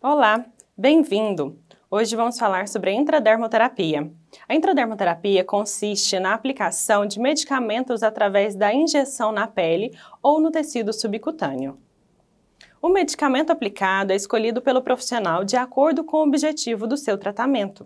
Olá, bem-vindo! Hoje vamos falar sobre a intradermoterapia. A intradermoterapia consiste na aplicação de medicamentos através da injeção na pele ou no tecido subcutâneo. O medicamento aplicado é escolhido pelo profissional de acordo com o objetivo do seu tratamento.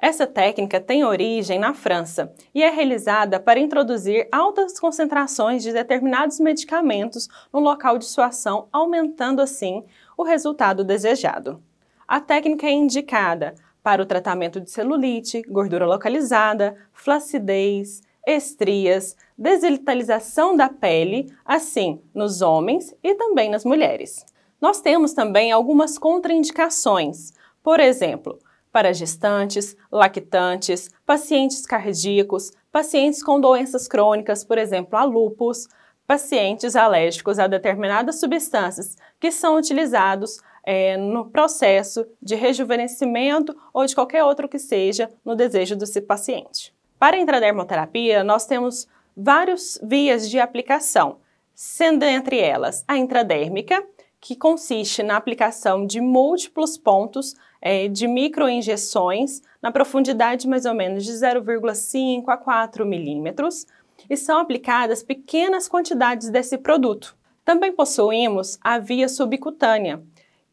Essa técnica tem origem na França e é realizada para introduzir altas concentrações de determinados medicamentos no local de sua ação, aumentando assim o resultado desejado. A técnica é indicada para o tratamento de celulite, gordura localizada, flacidez, estrias, desvitalização da pele, assim nos homens e também nas mulheres. Nós temos também algumas contraindicações, por exemplo, para gestantes, lactantes, pacientes cardíacos, pacientes com doenças crônicas, por exemplo, a lúpus, pacientes alérgicos a determinadas substâncias que são utilizados é, no processo de rejuvenescimento ou de qualquer outro que seja no desejo desse paciente. Para a intradermoterapia, nós temos várias vias de aplicação, sendo entre elas a intradérmica, que consiste na aplicação de múltiplos pontos é, de microinjeções na profundidade mais ou menos de 0,5 a 4 milímetros e são aplicadas pequenas quantidades desse produto. Também possuímos a via subcutânea,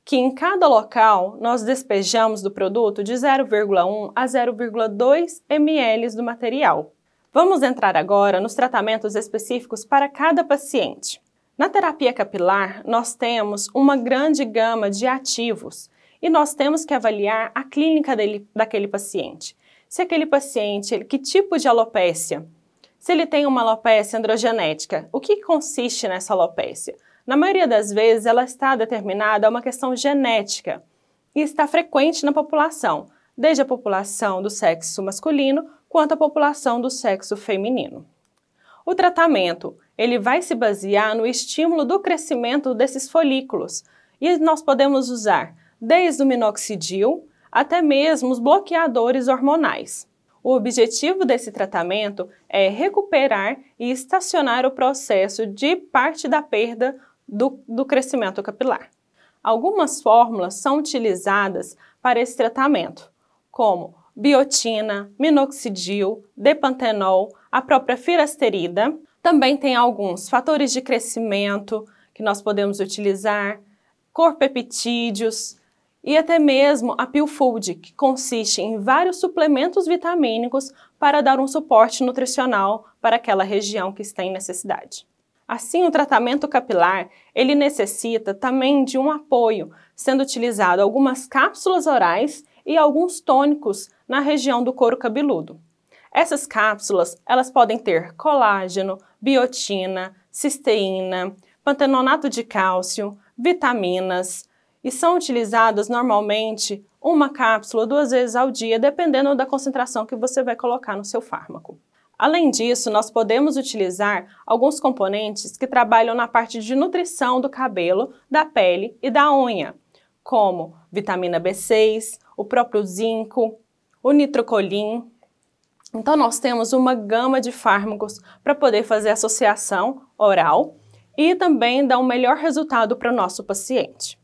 que em cada local nós despejamos do produto de 0,1 a 0,2 ml do material. Vamos entrar agora nos tratamentos específicos para cada paciente. Na terapia capilar, nós temos uma grande gama de ativos e nós temos que avaliar a clínica dele, daquele paciente. Se aquele paciente, que tipo de alopécia? Se ele tem uma alopécia androgenética, o que consiste nessa alopécia? Na maioria das vezes, ela está determinada a uma questão genética e está frequente na população, desde a população do sexo masculino quanto a população do sexo feminino. O tratamento, ele vai se basear no estímulo do crescimento desses folículos e nós podemos usar desde o minoxidil até mesmo os bloqueadores hormonais. O objetivo desse tratamento é recuperar e estacionar o processo de parte da perda do, do crescimento capilar. Algumas fórmulas são utilizadas para esse tratamento, como biotina, minoxidil, depantenol, a própria finasterida. Também tem alguns fatores de crescimento que nós podemos utilizar, corpeptídeos e até mesmo a Pilfood, que consiste em vários suplementos vitamínicos para dar um suporte nutricional para aquela região que está em necessidade. Assim, o tratamento capilar, ele necessita também de um apoio, sendo utilizado algumas cápsulas orais e alguns tônicos na região do couro cabeludo. Essas cápsulas, elas podem ter colágeno, biotina, cisteína, pantenonato de cálcio, vitaminas e são utilizadas normalmente uma cápsula duas vezes ao dia, dependendo da concentração que você vai colocar no seu fármaco. Além disso, nós podemos utilizar alguns componentes que trabalham na parte de nutrição do cabelo, da pele e da unha, como vitamina B6, o próprio zinco, o nitrocolim. Então, nós temos uma gama de fármacos para poder fazer associação oral e também dar um melhor resultado para o nosso paciente.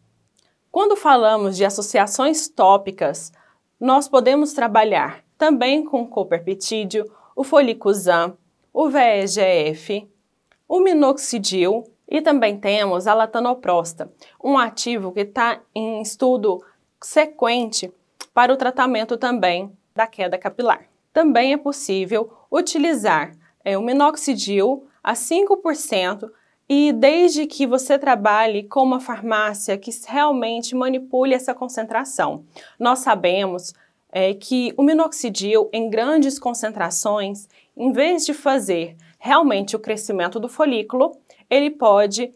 Quando falamos de associações tópicas, nós podemos trabalhar também com coperptídeo, o folicuzan, o VEGF, o minoxidil e também temos a latanoprosta, um ativo que está em estudo sequente para o tratamento também da queda capilar. Também é possível utilizar é, o minoxidil a 5% e desde que você trabalhe com uma farmácia que realmente manipule essa concentração. Nós sabemos é que o minoxidil em grandes concentrações, em vez de fazer realmente o crescimento do folículo, ele pode,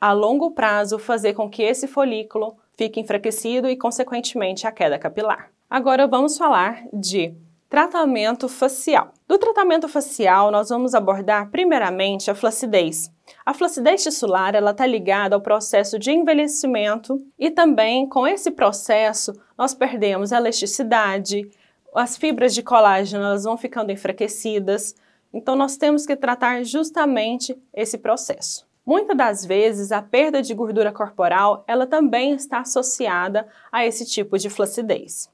a longo prazo, fazer com que esse folículo fique enfraquecido e, consequentemente, a queda capilar. Agora vamos falar de tratamento facial. Do tratamento facial, nós vamos abordar primeiramente a flacidez. A flacidez tissular ela está ligada ao processo de envelhecimento e também com esse processo nós perdemos a elasticidade, as fibras de colágeno elas vão ficando enfraquecidas. Então nós temos que tratar justamente esse processo. Muitas das vezes, a perda de gordura corporal, ela também está associada a esse tipo de flacidez.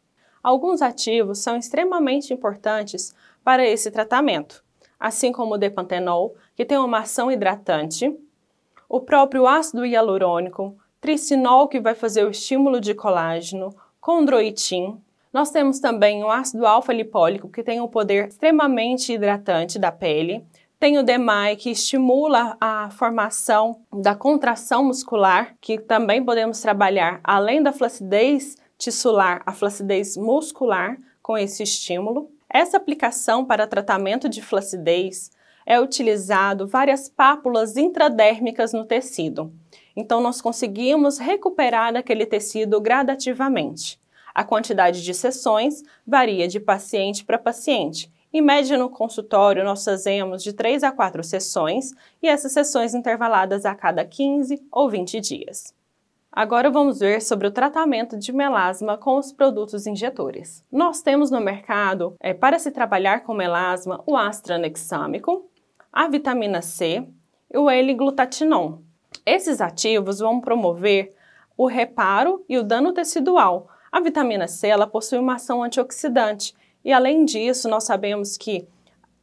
Alguns ativos são extremamente importantes para esse tratamento, assim como o depantenol, que tem uma ação hidratante, o próprio ácido hialurônico, tricinol, que vai fazer o estímulo de colágeno, condroitin. Nós temos também o ácido alfa-lipólico, que tem um poder extremamente hidratante da pele, tem o DMAI, que estimula a formação da contração muscular, que também podemos trabalhar, além da flacidez tissular, a flacidez muscular com esse estímulo. Essa aplicação para tratamento de flacidez é utilizado várias pápulas intradérmicas no tecido. Então, nós conseguimos recuperar aquele tecido gradativamente. A quantidade de sessões varia de paciente para paciente, em média, no consultório, nós fazemos de 3 a 4 sessões e essas sessões intervaladas a cada 15 ou 20 dias. Agora vamos ver sobre o tratamento de melasma com os produtos injetores. Nós temos no mercado, é, para se trabalhar com melasma, o astranexâmico, a vitamina C e o L-glutatinon. Esses ativos vão promover o reparo e o dano tecidual. A vitamina C ela possui uma ação antioxidante e além disso, nós sabemos que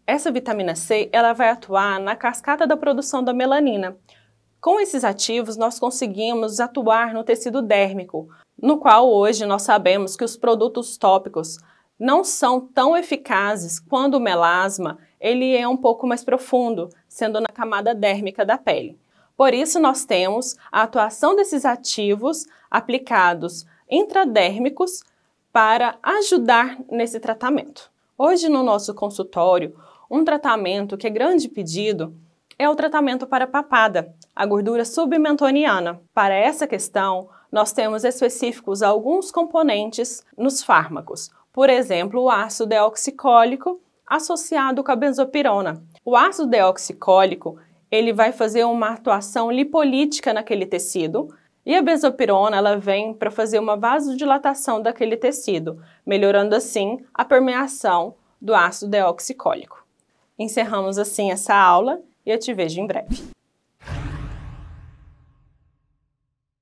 essa vitamina C ela vai atuar na cascata da produção da melanina. Com esses ativos, nós conseguimos atuar no tecido dérmico, no qual hoje nós sabemos que os produtos tópicos não são tão eficazes quando o melasma ele é um pouco mais profundo, sendo na camada dérmica da pele. Por isso, nós temos a atuação desses ativos aplicados intradérmicos para ajudar nesse tratamento. Hoje, no nosso consultório, um tratamento que é grande pedido é o tratamento para papada, a gordura submentoniana. Para essa questão, nós temos específicos alguns componentes nos fármacos, por exemplo, o ácido deoxicólico associado com a benzopirona. O ácido deoxicólico ele vai fazer uma atuação lipolítica naquele tecido, e a benzopirona ela vem para fazer uma vasodilatação daquele tecido, melhorando assim a permeação do ácido deoxicólico. Encerramos assim essa aula e eu te vejo em breve.